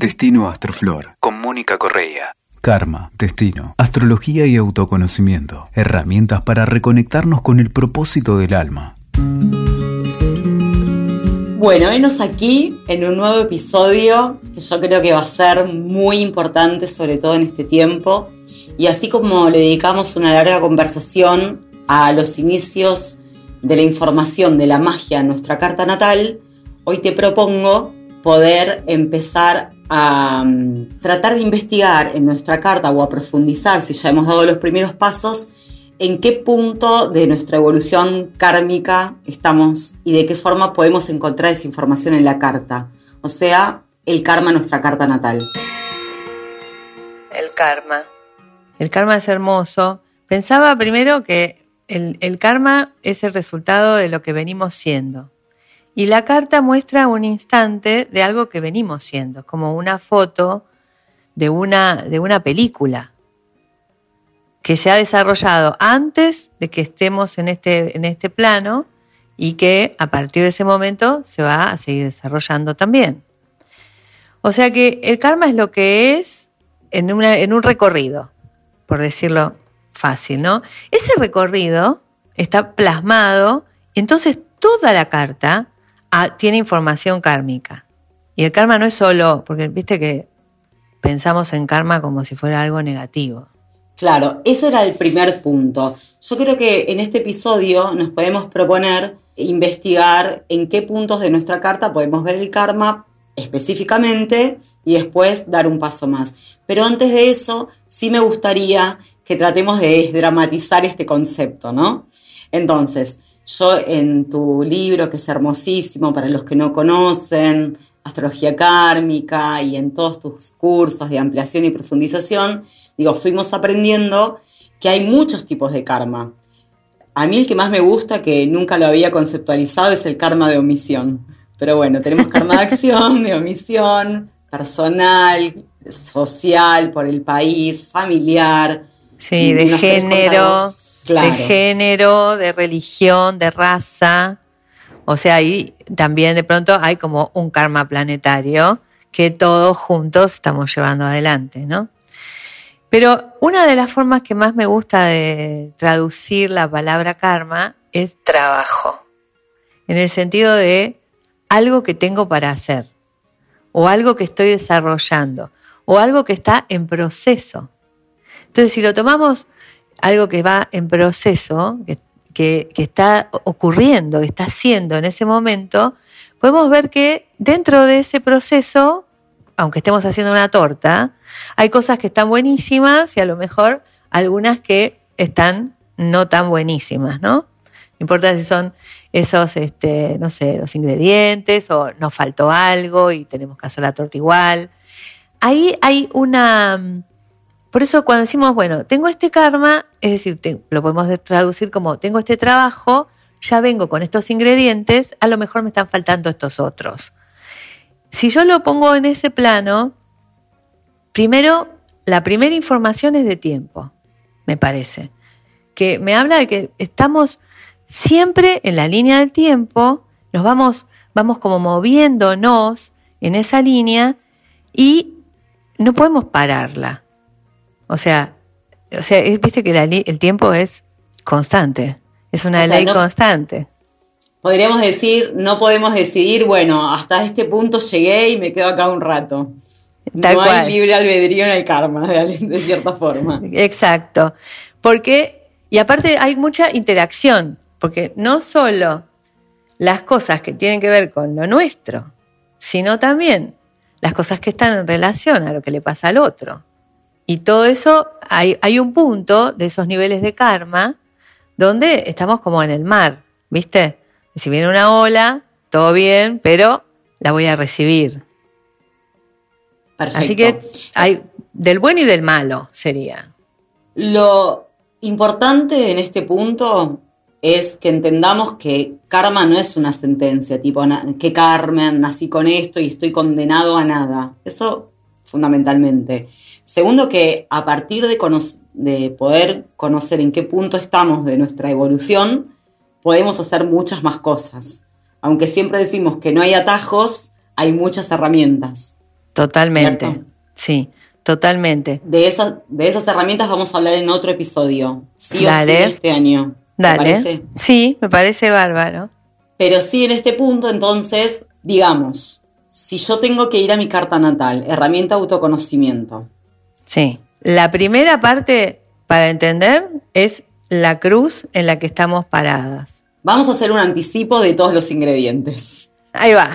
Destino Astroflor, con Mónica Correa. Karma, destino, astrología y autoconocimiento. Herramientas para reconectarnos con el propósito del alma. Bueno, venos aquí en un nuevo episodio que yo creo que va a ser muy importante, sobre todo en este tiempo. Y así como le dedicamos una larga conversación a los inicios de la información de la magia en nuestra carta natal, hoy te propongo poder empezar a mm, tratar de investigar en nuestra carta o a profundizar, si ya hemos dado los primeros pasos, en qué punto de nuestra evolución kármica estamos y de qué forma podemos encontrar esa información en la carta. O sea, el karma, nuestra carta natal. El karma. El karma es hermoso. Pensaba primero que el, el karma es el resultado de lo que venimos siendo. Y la carta muestra un instante de algo que venimos siendo, como una foto de una, de una película que se ha desarrollado antes de que estemos en este, en este plano y que a partir de ese momento se va a seguir desarrollando también. O sea que el karma es lo que es en, en un recorrido, por decirlo fácil, ¿no? Ese recorrido está plasmado, entonces toda la carta tiene información kármica. Y el karma no es solo, porque viste que pensamos en karma como si fuera algo negativo. Claro, ese era el primer punto. Yo creo que en este episodio nos podemos proponer investigar en qué puntos de nuestra carta podemos ver el karma específicamente y después dar un paso más. Pero antes de eso, sí me gustaría que tratemos de desdramatizar este concepto, ¿no? Entonces, yo en tu libro, que es hermosísimo para los que no conocen, Astrología Kármica y en todos tus cursos de ampliación y profundización, digo, fuimos aprendiendo que hay muchos tipos de karma. A mí el que más me gusta, que nunca lo había conceptualizado, es el karma de omisión. Pero bueno, tenemos karma de acción, de omisión, personal, social, por el país, familiar. Sí, de género de género, de religión, de raza. O sea, ahí también de pronto hay como un karma planetario que todos juntos estamos llevando adelante, ¿no? Pero una de las formas que más me gusta de traducir la palabra karma es trabajo, en el sentido de algo que tengo para hacer, o algo que estoy desarrollando, o algo que está en proceso. Entonces, si lo tomamos algo que va en proceso, que, está ocurriendo, que está haciendo en ese momento, podemos ver que dentro de ese proceso, aunque estemos haciendo una torta, hay cosas que están buenísimas y a lo mejor algunas que están no tan buenísimas, ¿no? No importa si son esos, este, no sé, los ingredientes o nos faltó algo y tenemos que hacer la torta igual. Ahí hay una, por eso cuando decimos, bueno, tengo este karma, es decir, lo podemos traducir como tengo este trabajo, ya vengo con estos ingredientes, a lo mejor me están faltando estos otros. Si yo lo pongo en ese plano, primero, la primera información es de tiempo, me parece, que me habla de que estamos siempre en la línea del tiempo, nos vamos, vamos como moviéndonos en esa línea y no podemos pararla. O sea, o sea viste que el tiempo es constante, es una ley constante. Podríamos decir, no podemos decidir, bueno, hasta este punto llegué y me quedo acá un rato. no hay libre albedrío en el karma, de, cierta forma. Exacto. Porque, y aparte hay mucha interacción, porque no solo las cosas que tienen que ver con lo nuestro, sino también las cosas que están en relación a lo que le pasa al otro. Y todo eso, hay, hay un punto de esos niveles de karma donde estamos como en el mar, ¿viste? Si viene una ola, todo bien, pero la voy a recibir. Perfecto. Así que hay del bueno y del malo sería. Lo importante en este punto es que entendamos que karma no es una sentencia, tipo, que karma, nací con esto y estoy condenado a nada. Eso fundamentalmente. Segundo, que a partir de, de poder conocer en qué punto estamos de nuestra evolución, podemos hacer muchas más cosas. Aunque siempre decimos que no hay atajos, hay muchas herramientas. Totalmente. Sí, totalmente. De esas, de esas herramientas vamos a hablar en otro episodio, sí o sí este año. Dale. parece? Sí, me parece bárbaro. Pero sí, en este punto, entonces, digamos, si yo tengo que ir a mi carta natal, herramienta autoconocimiento. Sí. La primera parte para entender es la cruz en la que estamos paradas. Vamos a hacer un anticipo de todos los ingredientes. Ahí va.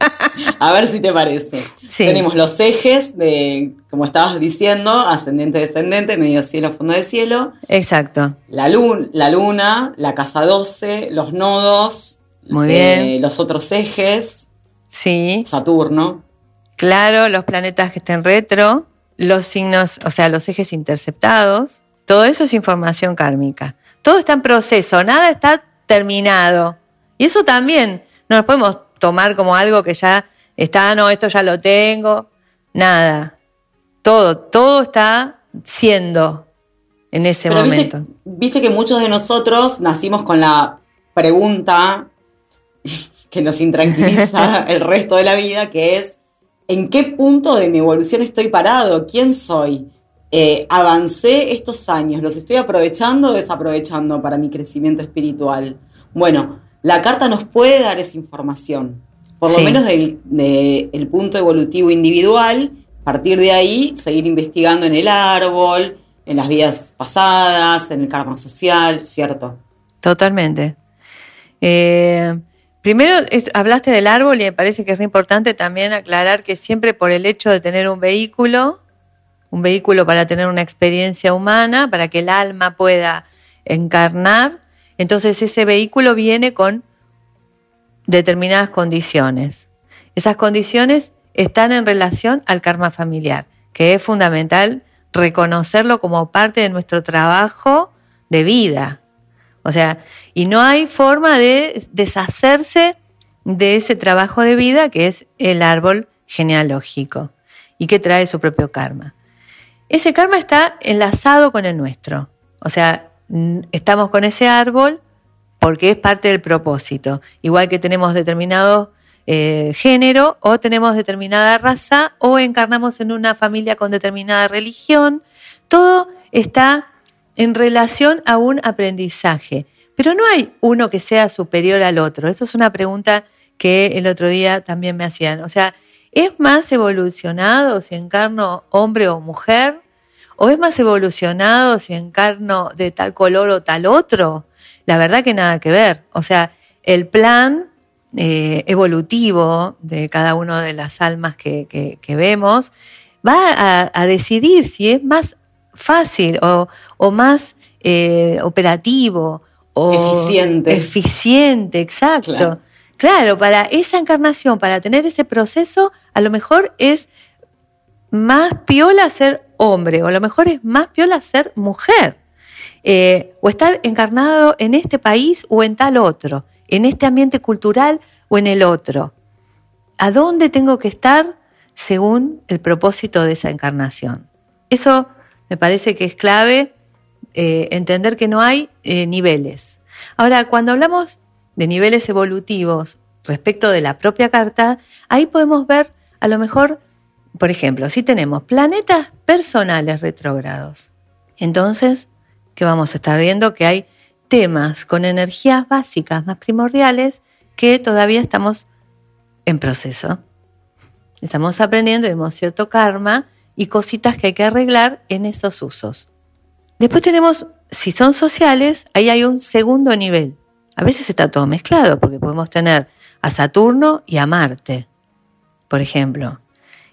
A ver si te parece. Tenemos los ejes de, como estabas diciendo, ascendente, descendente, medio cielo, fondo de cielo. Exacto. La, luna, la luna, la casa 12, los nodos, Muy bien. los otros ejes. Sí. Saturno. Claro, los planetas que estén retro, los signos, o sea, los ejes interceptados. Todo eso es información kármica. Todo está en proceso, nada está terminado. Y eso también no nos podemos tomar como algo que ya está, no, esto ya lo tengo. Nada. Todo, todo está siendo en ese momento. Viste, viste que muchos de nosotros nacimos con la pregunta que nos intranquiliza el resto de la vida, que es, ¿en qué punto de mi evolución estoy parado? ¿Quién soy? Eh, avancé estos años, ¿los estoy aprovechando o desaprovechando para mi crecimiento espiritual? Bueno, la carta nos puede dar esa información, por lo menos del el punto evolutivo individual, a partir de ahí seguir investigando en el árbol, en las vidas pasadas, en el karma social, ¿cierto? Totalmente. Eh, primero hablaste del árbol y me parece que es importante también aclarar que siempre por el hecho de tener un vehículo, un vehículo para tener una experiencia humana, para que el alma pueda encarnar, entonces ese vehículo viene con determinadas condiciones. Esas condiciones están en relación al karma familiar, que es fundamental reconocerlo como parte de nuestro trabajo de vida. O sea, y no hay forma de deshacerse de ese trabajo de vida que es el árbol genealógico y que trae su propio karma. Ese karma está enlazado con el nuestro. O sea, estamos con ese árbol porque es parte del propósito. Igual que tenemos determinado eh, género o tenemos determinada raza o encarnamos en una familia con determinada religión, todo está en relación a un aprendizaje. Pero no hay uno que sea superior al otro. Esto es una pregunta que el otro día también me hacían. O sea, ¿Es más evolucionado si encarno hombre o mujer? ¿O es más evolucionado si encarno de tal color o tal otro? La verdad que nada que ver. O sea, el plan eh, evolutivo de cada una de las almas que, vemos va a, decidir si es más fácil o, más eh, operativo o eficiente. Eficiente, exacto. Claro, para esa encarnación, para tener ese proceso, a lo mejor es más piola ser hombre, o a lo mejor es más piola ser mujer, eh, o estar encarnado en este país o en tal otro, en este ambiente cultural o en el otro. ¿A dónde tengo que estar según el propósito de esa encarnación? Eso me parece que es clave eh, entender que no hay eh, niveles. Ahora, cuando hablamos de niveles evolutivos respecto de la propia carta, ahí podemos ver a lo mejor, por ejemplo, si tenemos planetas personales retrógrados, entonces, ¿qué vamos a estar viendo? Que hay temas con energías básicas más primordiales que todavía estamos en proceso. Estamos aprendiendo, tenemos cierto karma y cositas que hay que arreglar en esos usos. Después tenemos, si son sociales, ahí hay un segundo nivel, a veces está todo mezclado, porque podemos tener a Saturno y a Marte, por ejemplo.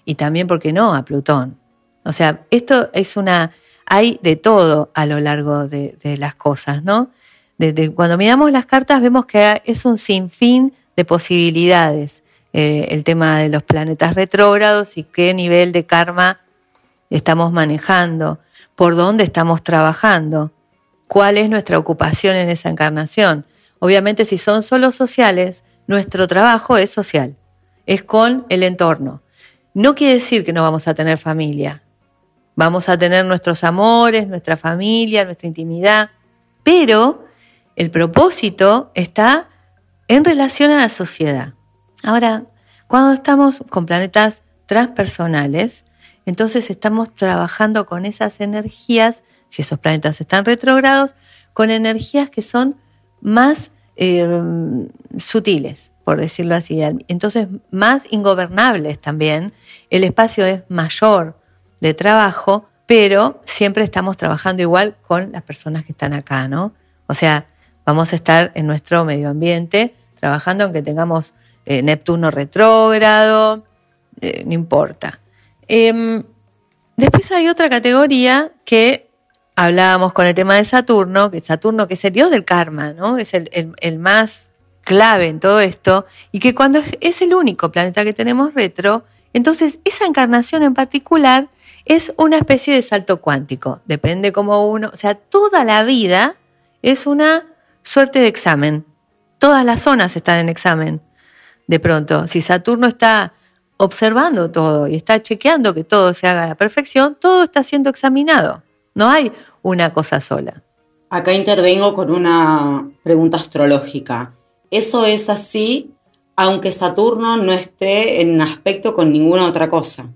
Y también, ¿por qué no?, a Plutón. O sea, esto es una... Hay de todo a lo largo de, las cosas, ¿no? Desde cuando miramos las cartas vemos que es un sinfín de posibilidades. Eh, el tema de los planetas retrógrados y qué nivel de karma estamos manejando, por dónde estamos trabajando, cuál es nuestra ocupación en esa encarnación. Obviamente si son solo sociales, nuestro trabajo es social, es con el entorno. No quiere decir que no vamos a tener familia. Vamos a tener nuestros amores, nuestra familia, nuestra intimidad, pero el propósito está en relación a la sociedad. Ahora, cuando estamos con planetas transpersonales, entonces estamos trabajando con esas energías, si esos planetas están retrógrados, con energías que son más eh, sutiles, por decirlo así. Entonces, más ingobernables también. El espacio es mayor de trabajo, pero siempre estamos trabajando igual con las personas que están acá, ¿no? O sea, vamos a estar en nuestro medio ambiente trabajando aunque tengamos eh, Neptuno retrógrado, eh, no importa. Em, después hay otra categoría que hablábamos con el tema de Saturno, que Saturno que es el dios del karma, ¿no? Es el, más clave en todo esto, y que cuando es, el único planeta que tenemos retro, entonces esa encarnación en particular es una especie de salto cuántico, depende cómo uno, o sea, toda la vida es una suerte de examen, todas las zonas están en examen. De pronto, si Saturno está observando todo y está chequeando que todo se haga a la perfección, todo está siendo examinado. No hay una cosa sola. Acá intervengo con una pregunta astrológica. ¿Eso es así aunque Saturno no esté en aspecto con ninguna otra cosa?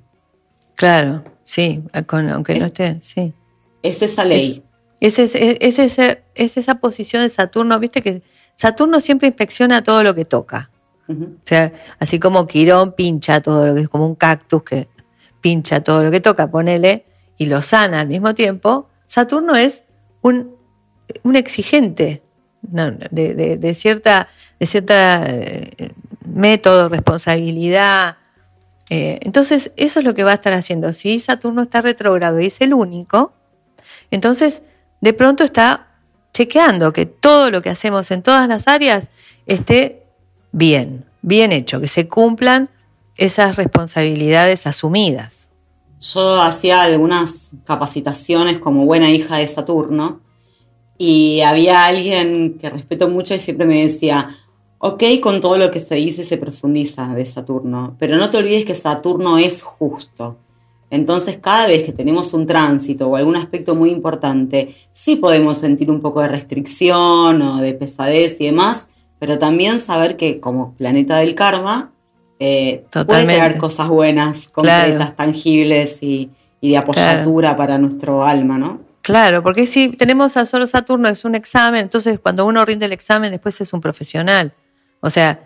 Claro, sí, aunque no esté, sí. Es esa ley. Es, es, esa posición de Saturno, viste que Saturno siempre inspecciona todo lo que toca. O sea, así como Quirón pincha todo lo que es como un cactus que pincha todo lo que toca, ponele, y lo sana al mismo tiempo, Saturno es un, exigente de, cierta, de cierta eh, método, responsabilidad. Eh, entonces, eso es lo que va a estar haciendo. Si Saturno está retrógrado y es el único, entonces de pronto está chequeando que todo lo que hacemos en todas las áreas esté bien, bien hecho, que se cumplan esas responsabilidades asumidas. Yo hacía algunas capacitaciones como buena hija de Saturno y había alguien que respeto mucho y siempre me decía, ok, con todo lo que se dice se profundiza de Saturno, pero no te olvides que Saturno es justo. Entonces, cada vez que tenemos un tránsito o algún aspecto muy importante, sí podemos sentir un poco de restricción o de pesadez y demás, pero también saber que como planeta del karma, eh, puede cosas buenas, concretas, tangibles y, de apoyatura para nuestro alma, ¿no? Claro, porque si tenemos a solo Saturno es un examen, entonces cuando uno rinde el examen después es un profesional. O sea,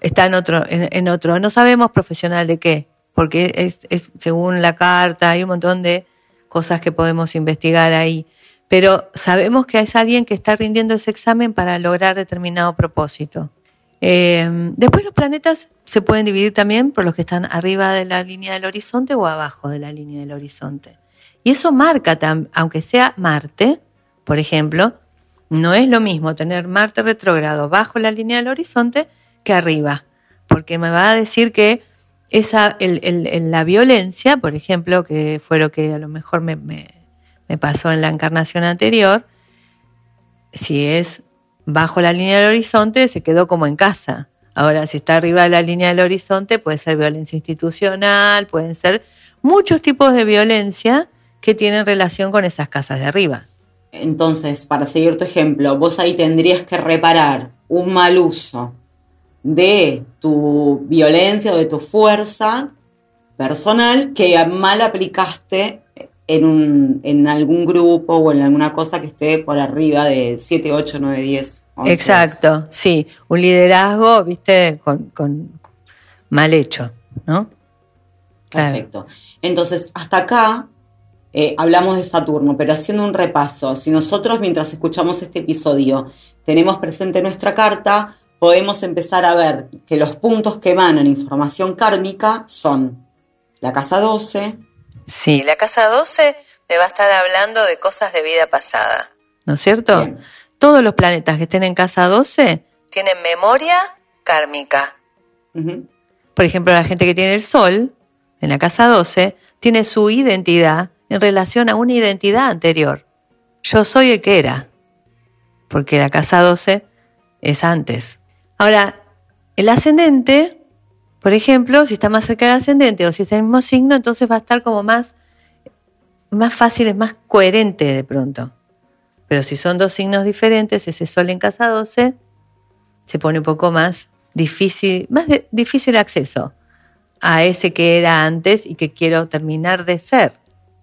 está en otro, en otro. No sabemos profesional de qué, porque es, según la carta, hay un montón de cosas que podemos investigar ahí. Pero sabemos que es alguien que está rindiendo ese examen para lograr determinado propósito. Eh, después los planetas se pueden dividir también por los que están arriba de la línea del horizonte o abajo de la línea del horizonte. Y eso marca, aunque sea Marte, por ejemplo, no es lo mismo tener Marte retrógrado bajo la línea del horizonte que arriba, porque me va a decir que esa, el, la violencia, por ejemplo, que fue lo que a lo mejor me, pasó en la encarnación anterior, si es bajo la línea del horizonte, se quedó como en casa. Ahora, si está arriba de la línea del horizonte, puede ser violencia institucional, pueden ser muchos tipos de violencia que tienen relación con esas casas de arriba. Entonces, para seguir tu ejemplo, vos ahí tendrías que reparar un mal uso de tu violencia o de tu fuerza personal que mal aplicaste en, un, en algún grupo o en alguna cosa que esté por arriba de 7, 8, 9, 10. Exacto, sí. Un liderazgo, viste, con, mal hecho, ¿no? Perfecto. Entonces, hasta acá eh, hablamos de Saturno, pero haciendo un repaso, si nosotros mientras escuchamos este episodio tenemos presente nuestra carta, podemos empezar a ver que los puntos que emanan información kármica son la casa 12. Sí, la casa 12 me va a estar hablando de cosas de vida pasada, ¿no es cierto? Todos los planetas que estén en casa 12 tienen memoria kármica. Por ejemplo, la gente que tiene el Sol en la casa 12 tiene su identidad en relación a una identidad anterior. Yo soy el que era, porque la casa 12 es antes. Ahora, el ascendente, por ejemplo, si está más cerca del ascendente o si es el mismo signo, entonces va a estar como más, más fácil, es más coherente de pronto. Pero si son dos signos diferentes, ese sol en casa 12 se pone un poco más difícil, más difícil acceso a ese que era antes y que quiero terminar de ser.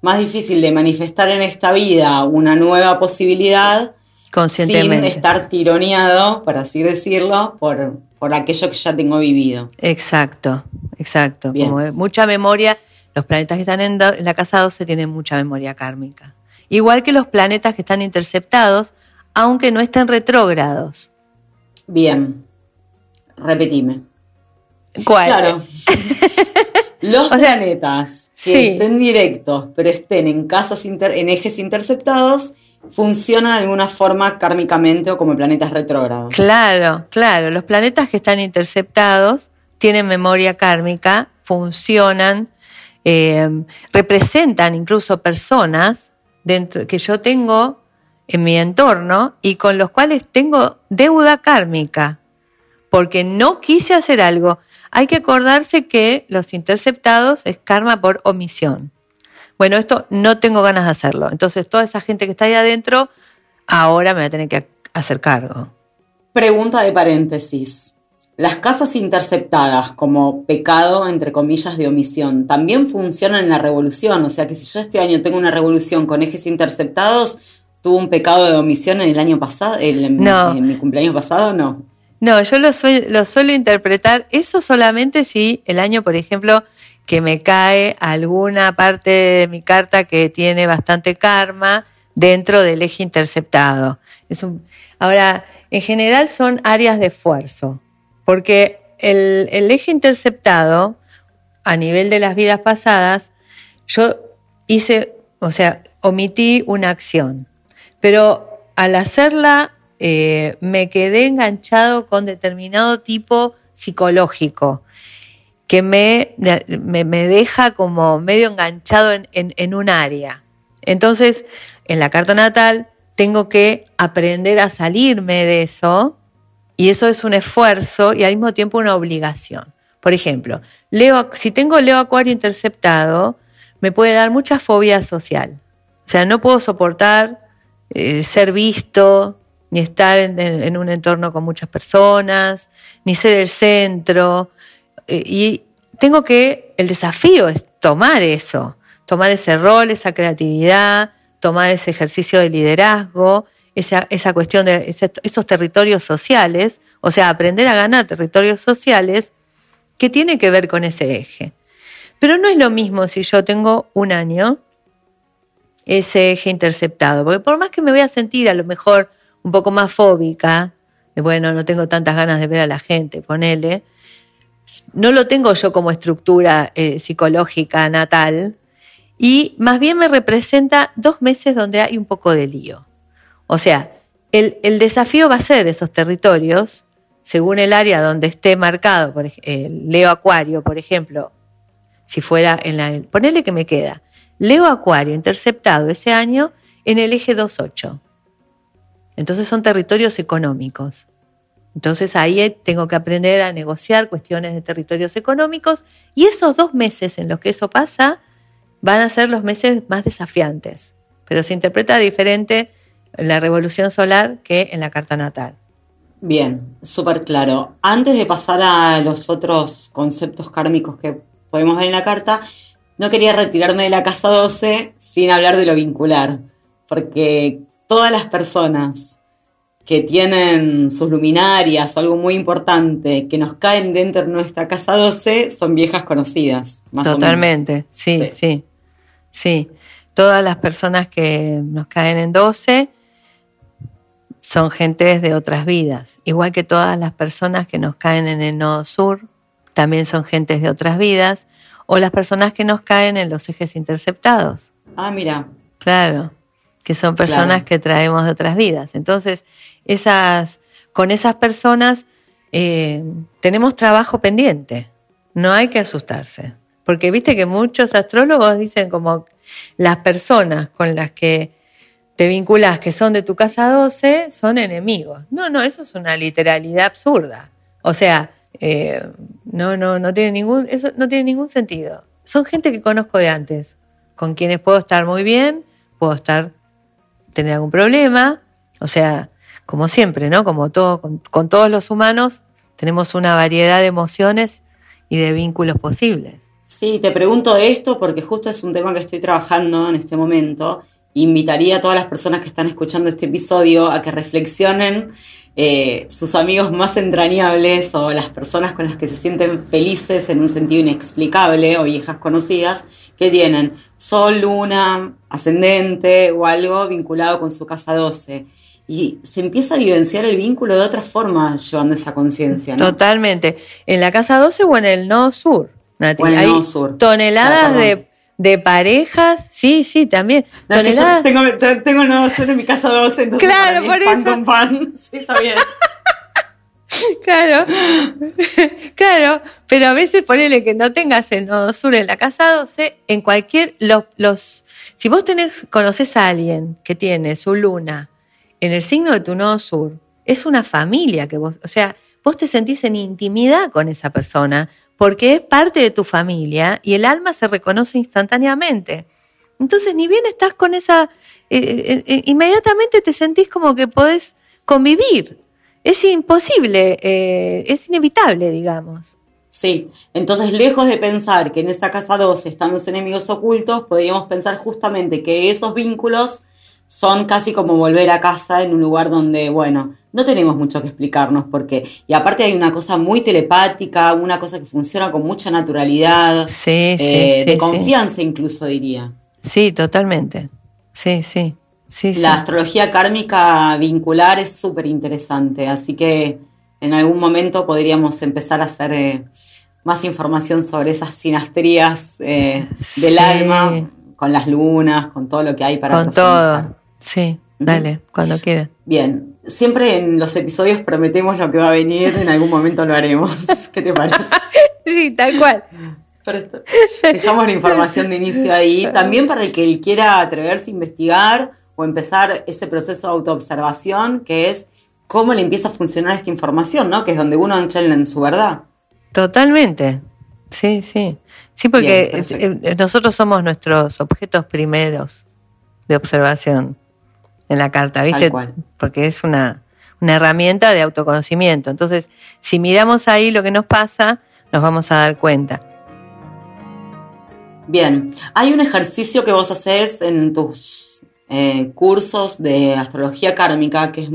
Más difícil de manifestar en esta vida una nueva posibilidad conscientemente. sin estar tironeado, por así decirlo, por, por aquello que ya tengo vivido. Exacto, exacto. Como mucha memoria, los planetas que están en, la casa 12 tienen mucha memoria kármica. Igual que los planetas que están interceptados, aunque no estén retrógrados. Bien, repetime. ¿Cuál? Claro. Los planetas que estén directos, pero estén en casas en ejes interceptados, funcionan de alguna forma kármicamente o como planetas retrógrados. Claro, claro. Los planetas que están interceptados tienen memoria kármica, funcionan, eh, representan incluso personas dentro, que yo tengo en mi entorno y con los cuales tengo deuda kármica, porque no quise hacer algo. Hay que acordarse que los interceptados es karma por omisión bueno, esto no tengo ganas de hacerlo. Entonces, toda esa gente que está ahí adentro, ahora me va a tener que hacer cargo. Pregunta de paréntesis. Las casas interceptadas como pecado, entre comillas, de omisión, ¿también funcionan en la revolución? O sea que si yo este año tengo una revolución con ejes interceptados, ¿tuvo un pecado de omisión en el año pasado, en, en mi cumpleaños pasado? No. No, yo lo, lo suelo interpretar eso solamente si el año, por ejemplo, que me cae alguna parte de mi carta que tiene bastante karma dentro del eje interceptado. Es un, ahora, en general son áreas de esfuerzo, porque el, el eje interceptado, a nivel de las vidas pasadas, yo hice, o sea, omití una acción, pero al hacerla eh, me quedé enganchado con determinado tipo psicológico que me, me, deja como medio enganchado en, un área. Entonces, en la carta natal tengo que aprender a salirme de eso y eso es un esfuerzo y al mismo tiempo una obligación. Por ejemplo, Leo, si tengo Leo Acuario interceptado, me puede dar mucha fobia social. O sea, no puedo soportar eh, ser visto, ni estar en, un entorno con muchas personas, ni ser el centro, y tengo que, el desafío es tomar eso, tomar ese rol, esa creatividad, tomar ese ejercicio de liderazgo, esa, esa cuestión de esos territorios sociales, o sea, aprender a ganar territorios sociales que tiene que ver con ese eje. Pero no es lo mismo si yo tengo un año ese eje interceptado, porque por más que me voy a sentir a lo mejor un poco más fóbica, bueno, no tengo tantas ganas de ver a la gente, ponele, no lo tengo yo como estructura eh, psicológica natal y más bien me representa dos meses donde hay un poco de lío. O sea, el, desafío va a ser esos territorios, según el área donde esté marcado, por Leo Acuario, por ejemplo, si fuera en la... Ponele que me queda. Leo Acuario interceptado ese año en el eje 28. Entonces son territorios económicos. Entonces ahí tengo que aprender a negociar cuestiones de territorios económicos y esos dos meses en los que eso pasa van a ser los meses más desafiantes, pero se interpreta diferente en la revolución solar que en la carta natal. Bien, súper claro. Antes de pasar a los otros conceptos kármicos que podemos ver en la carta, no quería retirarme de la casa 12 sin hablar de lo vincular, porque todas las personas que tienen sus luminarias o algo muy importante que nos caen dentro de nuestra casa 12 son viejas conocidas. Más Totalmente, Sí, sí, sí, Todas las personas que nos caen en 12 son gentes de otras vidas, igual que todas las personas que nos caen en el nodo sur también son gentes de otras vidas, o las personas que nos caen en los ejes interceptados. Ah, mira. Claro, que son personas que traemos de otras vidas. Entonces, esas, con esas personas eh, tenemos trabajo pendiente. No hay que asustarse. Porque viste que muchos astrólogos dicen como las personas con las que te vinculas que son de tu casa 12 son enemigos. No, no, eso es una literalidad absurda. O sea, eh, no, no, no tiene ningún, eso no tiene ningún sentido. Son gente que conozco de antes, con quienes puedo estar muy bien, puedo estar, tener algún problema. O sea, como siempre, ¿no? Como todo, con, todos los humanos, tenemos una variedad de emociones y de vínculos posibles. Sí, te pregunto esto porque justo es un tema que estoy trabajando en este momento. Invitaría a todas las personas que están escuchando este episodio a que reflexionen eh, sus amigos más entrañables o las personas con las que se sienten felices en un sentido inexplicable o viejas conocidas que tienen sol, luna, ascendente o algo vinculado con su casa 12 y se empieza a vivenciar el vínculo de otra forma llevando esa conciencia. ¿no? Totalmente. En la casa 12 o en el nodo sur, Nati. en el Hay sur. toneladas de, parejas, sí, sí, también. toneladas. Tengo, tengo, el nodo sur en mi casa 12, entonces claro, por pan eso. con pan. Sí, está bien. Claro, claro, pero a veces ponele que no tengas el nodo sur en la casa 12, en cualquier, los, los si vos tenés, conoces a alguien que tiene su luna en el signo de tu nodo sur, es una familia que vos, o sea, vos te sentís en intimidad con esa persona porque es parte de tu familia y el alma se reconoce instantáneamente. Entonces, ni bien estás con esa, eh, eh, eh, inmediatamente te sentís como que podés convivir. Es imposible, es inevitable, digamos. Sí, entonces lejos de pensar que en esa casa 12 están los enemigos ocultos, podríamos pensar justamente que esos vínculos son casi como volver a casa en un lugar donde, bueno, no tenemos mucho que explicarnos porque, y aparte hay una cosa muy telepática, una cosa que funciona con mucha naturalidad, sí, eh, de confianza incluso diría. Sí, totalmente. Sí, sí. Sí, la astrología kármica vincular es súper interesante, así que en algún momento podríamos empezar a hacer eh, más información sobre esas sinastrías eh, del alma, con las lunas, con todo lo que hay para con Todo. Sí, dale, cuando quieras. Bien, siempre en los episodios prometemos lo que va a venir, en algún momento lo haremos. ¿Qué te parece? sí, tal cual. dejamos la información de inicio ahí. También para el que quiera atreverse a investigar o empezar ese proceso de autoobservación, que es cómo le empieza a funcionar esta información, ¿no? Que es donde uno entra en su verdad. Totalmente. Sí, sí. Sí, porque eh, nosotros somos nuestros objetos primeros de observación en la carta, ¿viste? Porque es una, herramienta de autoconocimiento. Entonces, si miramos ahí lo que nos pasa, nos vamos a dar cuenta. Bien, hay un ejercicio que vos haces en tus eh, cursos de astrología kármica que es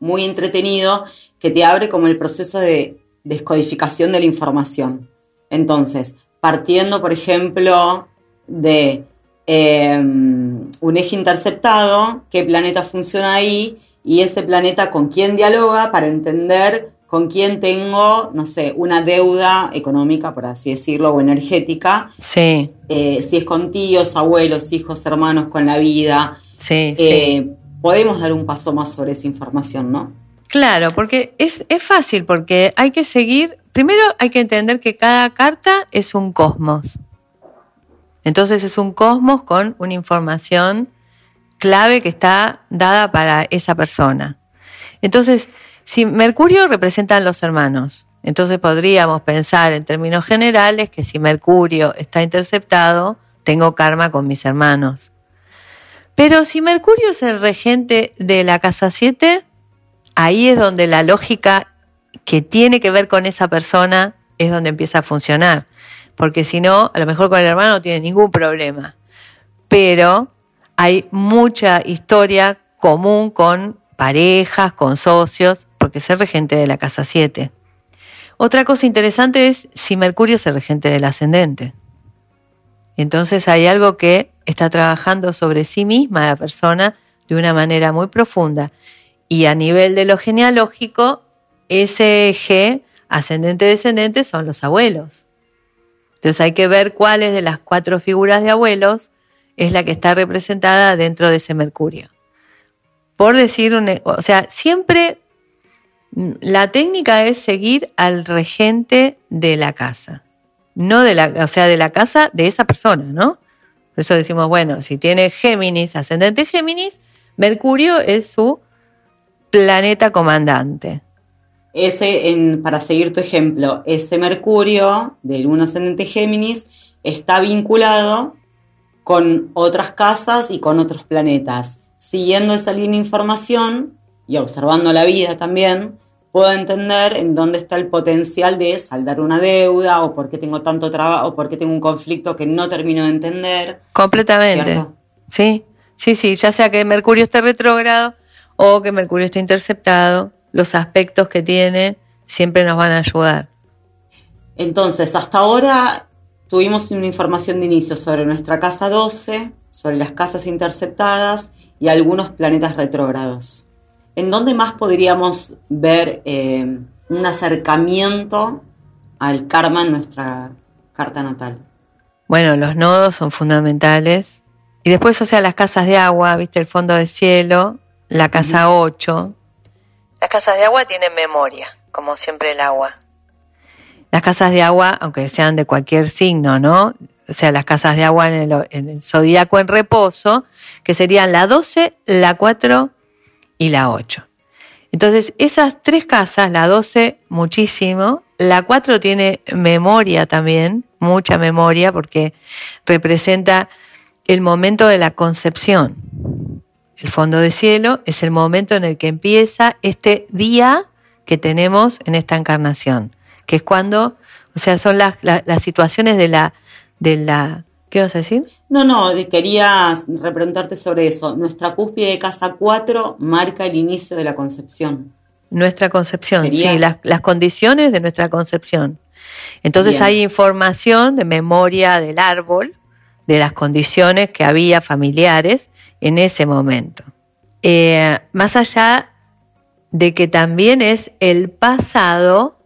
muy entretenido, que te abre como el proceso de descodificación de la información. Entonces, partiendo, por ejemplo, de em, un eje interceptado, qué planeta funciona ahí y ese planeta con quién dialoga para entender con quién tengo, no sé, una deuda económica, por así decirlo, o energética. Sí. Eh, si es con tíos, abuelos, hijos, hermanos, con la vida. Sí, eh, Podemos dar un paso más sobre esa información, ¿no? Claro, porque es, es fácil, porque hay que seguir, primero hay que entender que cada carta es un cosmos. Entonces es un cosmos con una información clave que está dada para esa persona. Entonces, si Mercurio representan los hermanos, entonces podríamos pensar en términos generales que si Mercurio está interceptado, tengo karma con mis hermanos. Pero si Mercurio es el regente de la casa 7, ahí es donde la lógica que tiene que ver con esa persona es donde empieza a funcionar porque si no, a lo mejor con el hermano no tiene ningún problema. Pero hay mucha historia común con parejas, con socios, porque es el regente de la casa 7. Otra cosa interesante es si Mercurio es regente del ascendente. Entonces hay algo que está trabajando sobre sí misma la persona de una manera muy profunda. Y a nivel de lo genealógico, ese eje ascendente-descendente son los abuelos. Entonces hay que ver cuáles de las cuatro figuras de abuelos es la que está representada dentro de ese Mercurio. Por decir, o sea, siempre la técnica es seguir al regente de la casa, no de la, o sea, de la casa de esa persona, ¿no? Por eso decimos, bueno, si tiene Géminis, ascendente Géminis, Mercurio es su planeta comandante ese, para seguir tu ejemplo, ese Mercurio del 1 ascendente Géminis está vinculado con otras casas y con otros planetas. Siguiendo esa línea de información y observando la vida también, puedo entender en dónde está el potencial de saldar una deuda o por qué tengo tanto trabajo o por qué tengo un conflicto que no termino de entender. Completamente. Sí, sí, sí, ya sea que Mercurio esté retrógrado o que Mercurio esté interceptado, los aspectos que tiene siempre nos van a ayudar. Entonces, hasta ahora tuvimos una información de inicio sobre nuestra casa 12, sobre las casas interceptadas y algunos planetas retrógrados. ¿En dónde más podríamos ver eh, un acercamiento al karma en nuestra carta natal? Bueno, los nodos son fundamentales. Y después, o sea, las casas de agua, viste, el fondo del cielo, la casa 8. Las casas de agua tienen memoria, como siempre el agua. Las casas de agua, aunque sean de cualquier signo, ¿no? O sea, las casas de agua en el, en el zodíaco en reposo, que serían la 12, la 4 y la 8. Entonces, esas tres casas, la 12 muchísimo, la 4 tiene memoria también, mucha memoria, porque representa el momento de la concepción. El fondo de cielo es el momento en el que empieza este día que tenemos en esta encarnación, que es cuando, o sea, son las, las situaciones de la, de la ¿Qué vas a decir? No, no, quería repreguntarte sobre eso. Nuestra cúspide de casa 4 marca el inicio de la concepción. Nuestra concepción, sí, las, condiciones de nuestra concepción. Entonces hay información de memoria del árbol, de las condiciones que había familiares en ese momento. Eh, más allá de que también es el pasado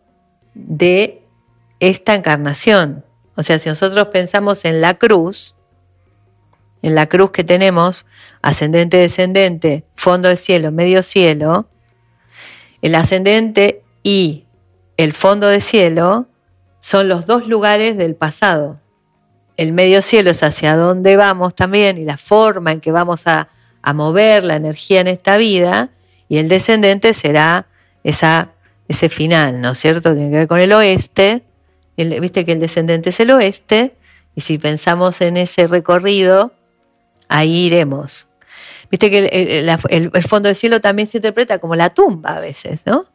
de esta encarnación. O sea, si nosotros pensamos en la cruz, en la cruz que tenemos, ascendente, descendente, fondo de cielo, medio cielo, el ascendente y el fondo de cielo son los dos lugares del pasado. El medio cielo es hacia dónde vamos también y la forma en que vamos a, mover la energía en esta vida, y el descendente será esa, ese final, ¿no es cierto? Tiene que ver con el oeste, viste que el descendente es el oeste, y si pensamos en ese recorrido, ahí iremos. Viste que el, fondo del cielo también se interpreta como la tumba a veces, ¿no?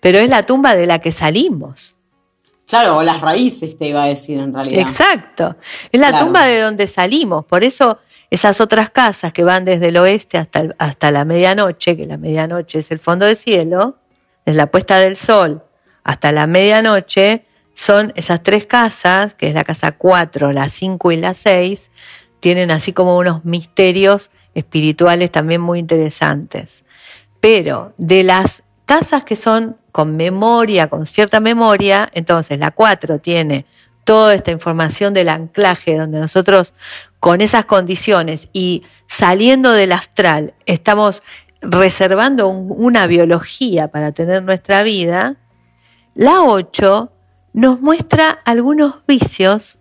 Pero es la tumba de la que salimos. Claro, o las raíces te iba a decir en realidad. Exacto, es la tumba de donde salimos, por eso esas otras casas que van desde el oeste hasta, hasta la medianoche, que la medianoche es el fondo del cielo, desde la puesta del sol hasta la medianoche, son esas tres casas, que es la casa 4, la 5 y la 6, tienen así como unos misterios espirituales también muy interesantes. Pero de las casas que son con memoria, con cierta memoria, entonces la 4 tiene toda esta información del anclaje, donde nosotros con esas condiciones y saliendo del astral estamos reservando una biología para tener nuestra vida, la 8 nos muestra algunos vicios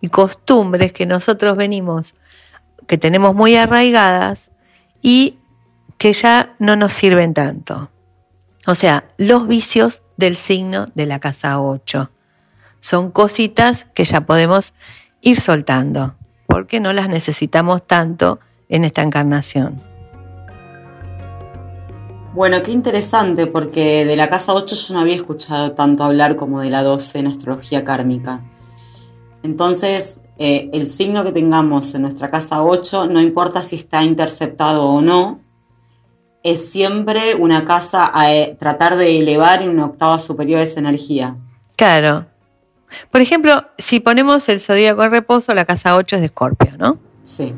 y costumbres que nosotros venimos, que tenemos muy arraigadas y que ya no nos sirven tanto. O sea, los vicios del signo de la casa 8. Son cositas que ya podemos ir soltando, porque no las necesitamos tanto en esta encarnación. Bueno, qué interesante, porque de la casa 8 yo no había escuchado tanto hablar como de la 12 en astrología kármica. Entonces, eh, el signo que tengamos en nuestra casa 8, no importa si está interceptado o no, es siempre una casa a eh, tratar de elevar en una octava superior esa energía. Claro. Por ejemplo, si ponemos el zodíaco en reposo, la casa 8 es de Escorpio, ¿no? Sí.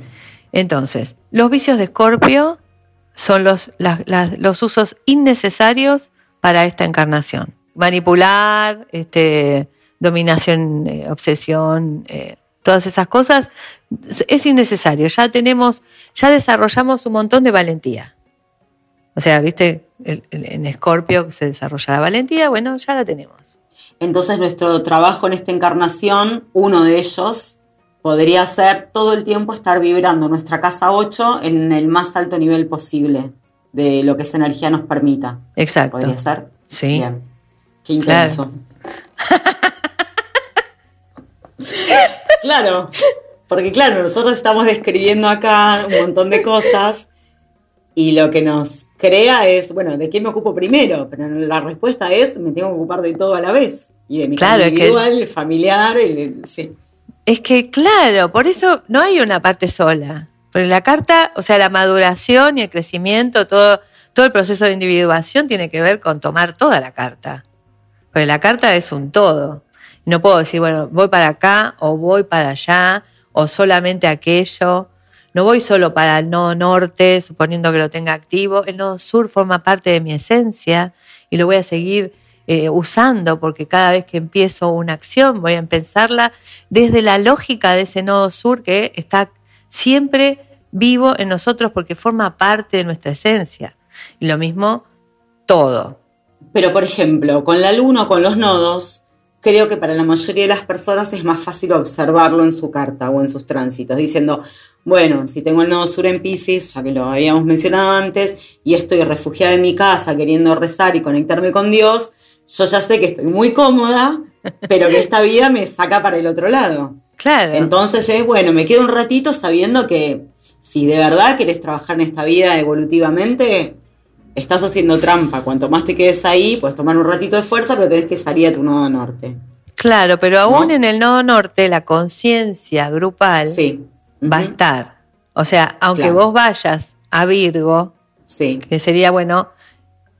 Entonces, los vicios de Escorpio son los, los usos innecesarios para esta encarnación. Manipular, este, dominación, eh, obsesión, eh, todas esas cosas, es innecesario. Ya tenemos, ya desarrollamos un montón de valentía. O sea, viste, en Escorpio se desarrolla la valentía, bueno, ya la tenemos. Entonces nuestro trabajo en esta encarnación, uno de ellos, podría ser todo el tiempo estar vibrando nuestra casa 8 en el más alto nivel posible de lo que esa energía nos permita. Exacto. ¿Podría ser? Sí. Bien. Qué intenso. Claro. porque claro, nosotros estamos describiendo acá un montón de cosas y lo que nos crea es, bueno, ¿de qué me ocupo primero? Pero la respuesta es, me tengo que ocupar de todo a la vez. Y de mi claro, individual, familiar, sí. Es que, claro, por eso no hay una parte sola. Pero la carta, o sea, la maduración y el crecimiento, todo, todo el proceso de individuación tiene que ver con tomar toda la carta. Porque la carta es un todo. No puedo decir, bueno, voy para acá o voy para allá o solamente aquello. No voy solo para el nodo norte, suponiendo que lo tenga activo. El nodo sur forma parte de mi esencia y lo voy a seguir eh, usando porque cada vez que empiezo una acción voy a pensarla desde la lógica de ese nodo sur que está siempre vivo en nosotros porque forma parte de nuestra esencia. Y lo mismo todo. Pero, por ejemplo, con la luna o con los nodos, creo que para la mayoría de las personas es más fácil observarlo en su carta o en sus tránsitos, diciendo, bueno, si tengo el nodo sur en Pisces, ya que lo habíamos mencionado antes, y estoy refugiada en mi casa queriendo rezar y conectarme con Dios, yo ya sé que estoy muy cómoda, pero que esta vida me saca para el otro lado. Claro. Entonces es, bueno, me quedo un ratito sabiendo que si de verdad quieres trabajar en esta vida evolutivamente, estás haciendo trampa. Cuanto más te quedes ahí, puedes tomar un ratito de fuerza, pero tenés que salir a tu nodo norte. Claro, pero aún en el nodo norte la conciencia grupal va a estar. O sea, aunque vos vayas a Virgo, que sería bueno,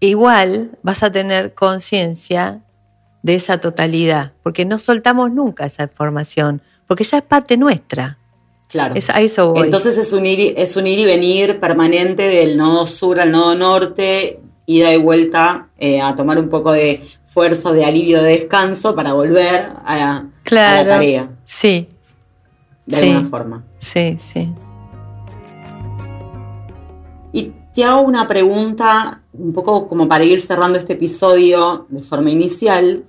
igual vas a tener conciencia de esa totalidad, porque no soltamos nunca esa información, porque ya es parte nuestra. Claro. Entonces es un, ir, es un ir y venir permanente del nodo sur al nodo norte, ida y vuelta eh, a tomar un poco de fuerza, de alivio, de descanso para volver a, la tarea. Sí. De alguna forma. Sí, sí. Y te hago una pregunta, un poco como para ir cerrando este episodio de forma inicial,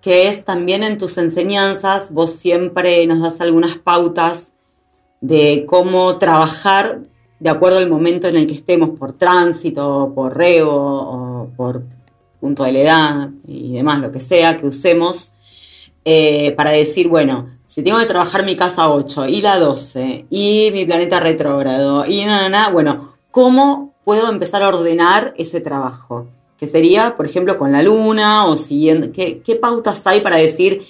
que es también en tus enseñanzas, vos siempre nos das algunas pautas de cómo trabajar de acuerdo al momento en el que estemos, por tránsito, por reo o por punto de edad y demás, lo que sea que usemos, eh, para decir, bueno, si tengo que trabajar mi casa 8 y la 12 y mi planeta retrógrado y nada, nada, bueno, ¿cómo puedo empezar a ordenar ese trabajo? Que sería, por ejemplo, con la luna o siguiendo, ¿qué, qué pautas hay para decir,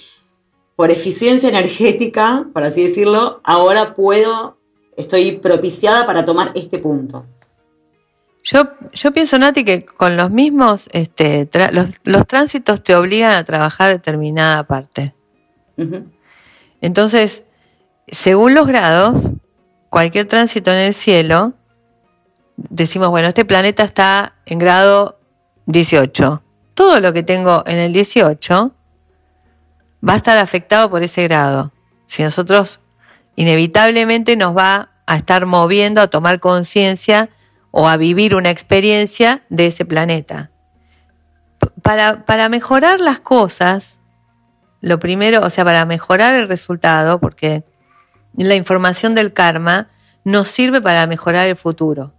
por eficiencia energética, por así decirlo, ahora puedo, estoy propiciada para tomar este punto. Yo, yo pienso, Nati, que con los mismos, este, los, tránsitos te obligan a trabajar determinada parte. Entonces, según los grados, cualquier tránsito en el cielo, decimos, bueno, este planeta está en grado 18. Todo lo que tengo en el 18 va a estar afectado por ese grado. Si nosotros inevitablemente nos va a estar moviendo a tomar conciencia o a vivir una experiencia de ese planeta. Para, para, mejorar las cosas, lo primero, o sea, para mejorar el resultado, porque la información del karma nos sirve para mejorar el futuro,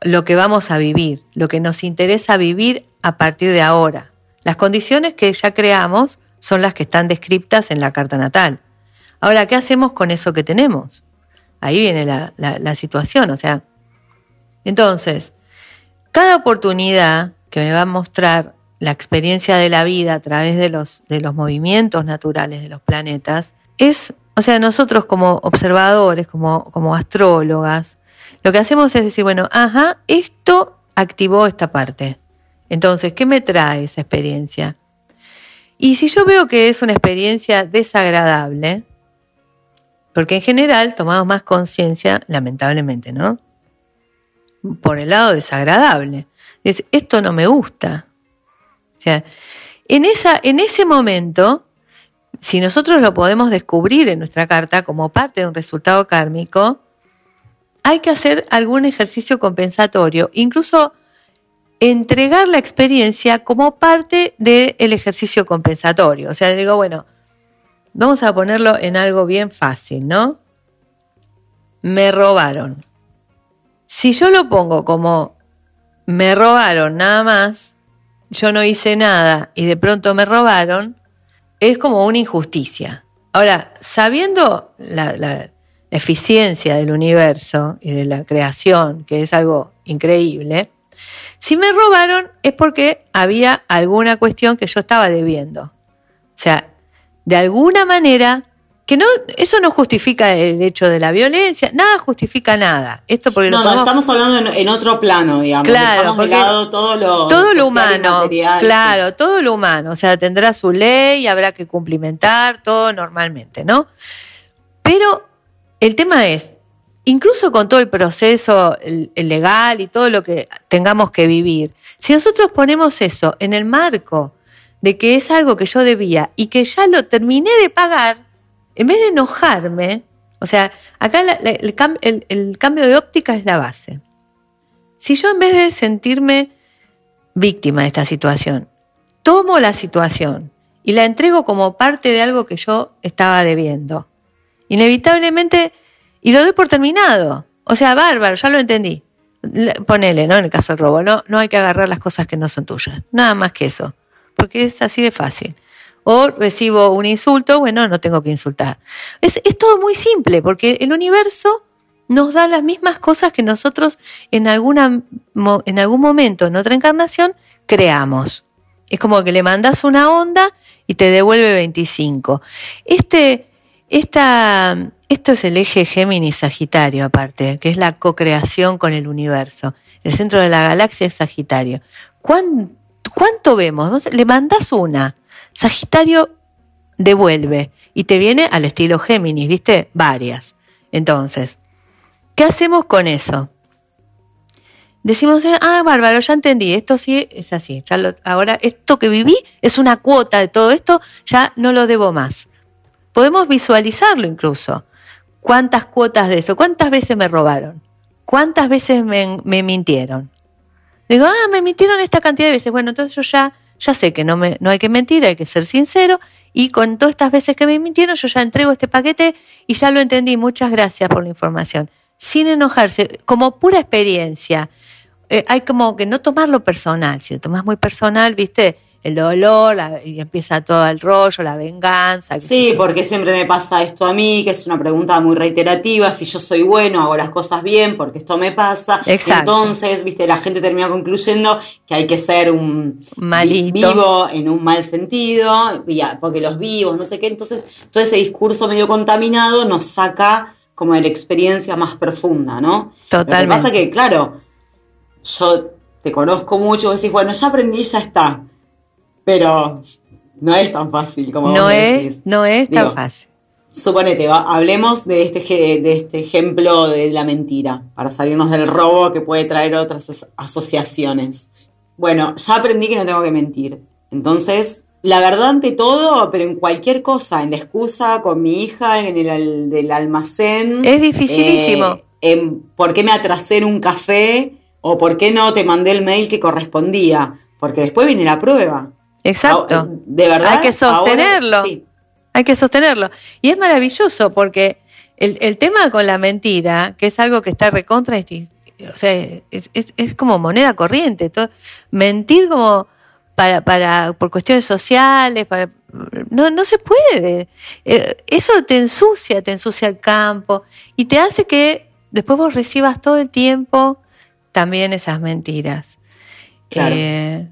lo que vamos a vivir, lo que nos interesa vivir a partir de ahora. Las condiciones que ya creamos son las que están descritas en la carta natal. Ahora, ¿qué hacemos con eso que tenemos? Ahí viene la, situación, o sea. Entonces, cada oportunidad que me va a mostrar la experiencia de la vida a través de los, de los movimientos naturales de los planetas, es, o sea, nosotros como observadores, como, como astrólogas, lo que hacemos es decir, bueno, ajá, esto activó esta parte. Entonces, ¿qué me trae esa experiencia? Y si yo veo que es una experiencia desagradable, porque en general tomamos más conciencia, lamentablemente, ¿no? Por el lado desagradable. Es, esto no me gusta. O sea, en, esa, en ese momento, si nosotros lo podemos descubrir en nuestra carta como parte de un resultado kármico, hay que hacer algún ejercicio compensatorio, incluso entregar la experiencia como parte del ejercicio compensatorio. O sea, digo, bueno, vamos a ponerlo en algo bien fácil, ¿no? Me robaron. Si yo lo pongo como me robaron nada más, yo no hice nada y de pronto me robaron, es como una injusticia. Ahora, sabiendo eficiencia del universo y de la creación, que es algo increíble, si me robaron es porque había alguna cuestión que yo estaba debiendo. O sea, de alguna manera, que no, eso no justifica el hecho de la violencia, nada justifica nada. Esto porque no, no, estamos hablando en, otro plano, digamos. Claro, de lado todo lo, todo lo humano. Claro, todo lo humano. O sea, tendrá su ley, habrá que cumplimentar todo normalmente, ¿no? Pero el tema es, incluso con todo el proceso legal y todo lo que tengamos que vivir, si nosotros ponemos eso en el marco de que es algo que yo debía y que ya lo terminé de pagar, en vez de enojarme, o sea, acá el, cambio de óptica es la base. Si yo en vez de sentirme víctima de esta situación, tomo la situación y la entrego como parte de algo que yo estaba debiendo, inevitablemente, y lo doy por terminado. O sea, bárbaro, ya lo entendí. Ponele, ¿no? En el caso del robo, no, no hay que agarrar las cosas que no son tuyas. Nada más que eso. Porque es así de fácil. O recibo un insulto, bueno, no tengo que insultar. Es, es todo muy simple, porque el universo nos da las mismas cosas que nosotros en, alguna, en algún momento, en otra encarnación, creamos. Es como que le mandas una onda y te devuelve 25. Este, esta, esto es el eje Géminis-Sagitario, aparte, que es la co-creación con el universo. El centro de la galaxia es Sagitario. ¿Cuánto, vemos? Le mandas una. Sagitario devuelve y te viene al estilo Géminis, ¿viste? Varias. Entonces, ¿qué hacemos con eso? Decimos, ah, bárbaro, ya entendí, esto sí es así. Ahora, esto que viví es una cuota de todo esto, ya no lo debo más. Podemos visualizarlo incluso. ¿Cuántas cuotas de eso? ¿Cuántas veces me robaron? ¿Cuántas veces me, mintieron? Digo, ah, me mintieron esta cantidad de veces. Bueno, entonces yo ya, ya sé que no, me, no hay que mentir, hay que ser sincero. Y con todas estas veces que me mintieron, yo ya entrego este paquete y ya lo entendí. Muchas gracias por la información. Sin enojarse, como pura experiencia. Eh, hay como que no tomarlo personal. Si lo tomas muy personal, viste, el dolor y empieza todo el rollo, la venganza. Sí, porque siempre me pasa esto a mí, que es una pregunta muy reiterativa, si yo soy bueno, hago las cosas bien, porque esto me pasa. Entonces, viste, la gente termina concluyendo que hay que ser un vivo en un mal sentido, porque los vivos, no sé qué. Entonces, todo ese discurso medio contaminado nos saca como de la experiencia más profunda, ¿no? Totalmente. Lo que pasa que, claro, yo te conozco mucho, vos decís, bueno, ya aprendí, ya está pero no es tan fácil como no es, No es tan fácil. Suponete, hablemos de este, de este ejemplo de la mentira, para salirnos del robo que puede traer otras asociaciones. Bueno, ya aprendí que no tengo que mentir. Entonces, la verdad ante todo, pero en cualquier cosa, en la excusa con mi hija, en el del almacén. Es dificilísimo. Eh, en por qué me atrasé en un café o por qué no te mandé el mail que correspondía. Porque después viene la prueba. Exacto. De verdad. Hay que sostenerlo. Hay que sostenerlo. Y es maravilloso porque el, tema con la mentira, que es algo que está recontra, o sea, es, como moneda corriente. mentir como para, para, por cuestiones sociales, para, no, no se puede. Eh, eso te ensucia, te ensucia el campo y te hace que después vos recibas todo el tiempo también esas mentiras. Claro. Eh,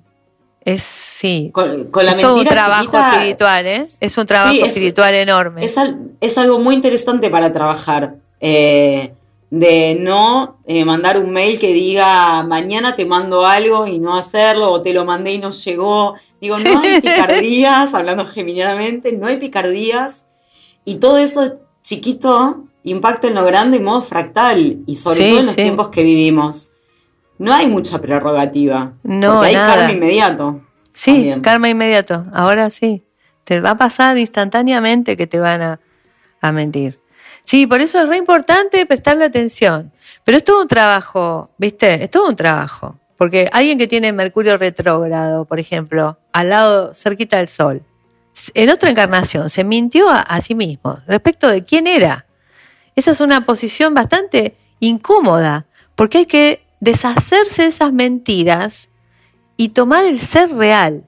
es sí. Con, es todo un trabajo espiritual, ¿eh? Es un trabajo espiritual enorme. Es, algo muy interesante para trabajar. Eh, de no eh, mandar un mail que diga mañana te mando algo y no hacerlo, o te lo mandé y no llegó. Digo, no hay picardías, hablando genuinamente, no hay picardías. Y todo eso chiquito impacta en lo grande en modo fractal, y sobre todo en los tiempos que vivimos no hay mucha prerrogativa. No, porque hay karma inmediato. Sí, karma inmediato. Ahora sí. Te va a pasar instantáneamente que te van a, mentir. Sí, por eso es re importante prestarle atención. Pero es todo un trabajo, ¿viste? Es todo un trabajo. Porque alguien que tiene Mercurio retrógrado, por ejemplo, al lado, cerquita del Sol, en otra encarnación se mintió a sí mismo respecto de quién era. Esa es una posición bastante incómoda, porque hay que deshacerse de esas mentiras y tomar el ser real.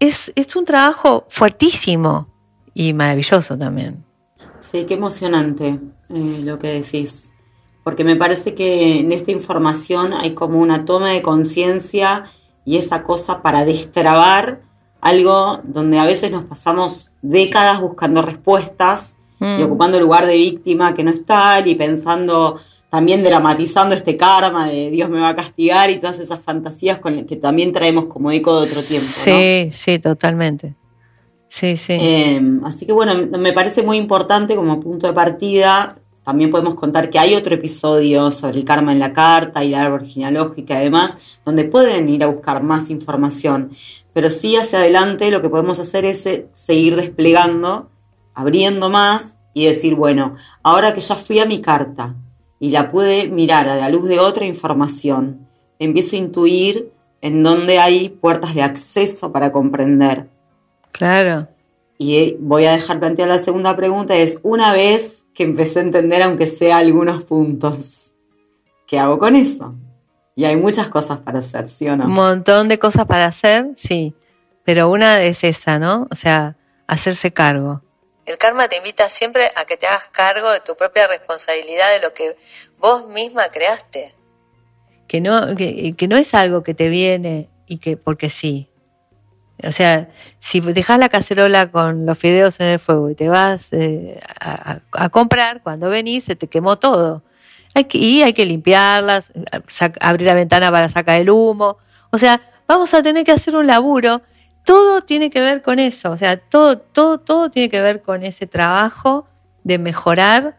Es, un trabajo fuertísimo y maravilloso también. Sí, qué emocionante eh, lo que decís, porque me parece que en esta información hay como una toma de conciencia y esa cosa para destrabar algo donde a veces nos pasamos décadas buscando respuestas y mm. ocupando el lugar de víctima que no es tal y pensando también dramatizando este karma de Dios me va a castigar y todas esas fantasías con que también traemos como eco de otro tiempo. Sí, sí, totalmente. Sí, sí. Em, así que bueno, me parece muy importante como punto de partida. También podemos contar que hay otro episodio sobre el karma en la carta y la árbol genealógica, además, donde pueden ir a buscar más información. Pero sí hacia adelante lo que podemos hacer es eh, seguir desplegando, abriendo más y decir, bueno, ahora que ya fui a mi carta, y la pude mirar a la luz de otra información. Empiezo a intuir en dónde hay puertas de acceso para comprender. Claro. Y eh, voy a dejar plantear la segunda pregunta, es una vez que empecé a entender, aunque sea algunos puntos, ¿qué hago con eso? Y hay muchas cosas para hacer, ¿sí o no? Un montón de cosas para hacer, sí. Pero una es esa, ¿no? O sea, hacerse cargo. El karma te invita siempre a que te hagas cargo de tu propia responsabilidad de lo que vos misma creaste. Que no, que, no es algo que te viene y que porque sí. O sea, si dejas la cacerola con los fideos en el fuego y te vas eh, a, comprar, cuando venís se te quemó todo. Hay y hay que limpiarlas, abrir la ventana para sacar el humo. O sea, vamos a tener que hacer un laburo todo tiene que ver con eso, o sea, todo, todo, todo tiene que ver con ese trabajo de mejorar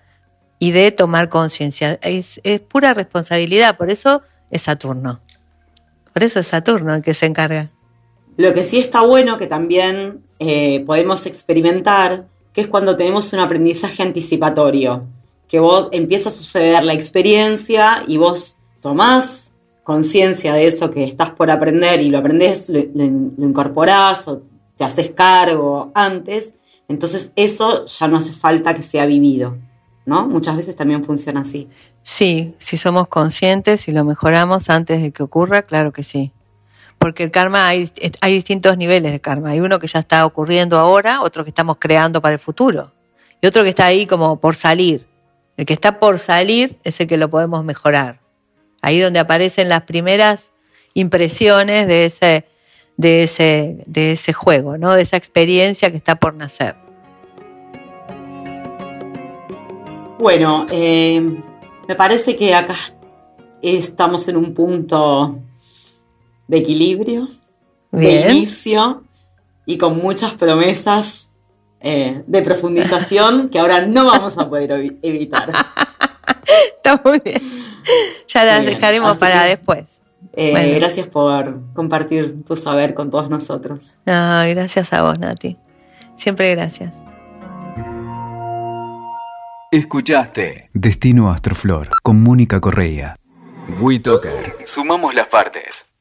y de tomar conciencia. Es, pura responsabilidad, por eso es Saturno. Por eso es Saturno el que se encarga. Lo que sí está bueno que también eh, podemos experimentar, que es cuando tenemos un aprendizaje anticipatorio, que vos empieza a suceder la experiencia y vos tomás conciencia de eso que estás por aprender y lo aprendes, lo, incorporás o te haces cargo antes, entonces eso ya no hace falta que sea vivido, ¿no? Muchas veces también funciona así. Sí, si somos conscientes y lo mejoramos antes de que ocurra, claro que sí. Porque el karma, hay, hay distintos niveles de karma. Hay uno que ya está ocurriendo ahora, otro que estamos creando para el futuro y otro que está ahí como por salir. El que está por salir es el que lo podemos mejorar. Ahí donde aparecen las primeras impresiones de ese, de ese, de ese juego, ¿no? de esa experiencia que está por nacer. Bueno, eh, me parece que acá estamos en un punto de equilibrio, de inicio y con muchas promesas eh, de profundización que ahora no vamos a poder evitar. Está muy bien. Ya las dejaremos para después. Eh, gracias por compartir tu saber con todos nosotros. gracias a vos, Nati. Siempre gracias. Escuchaste Destino Astroflor con Mónica Correa. WeToker. Sumamos las partes.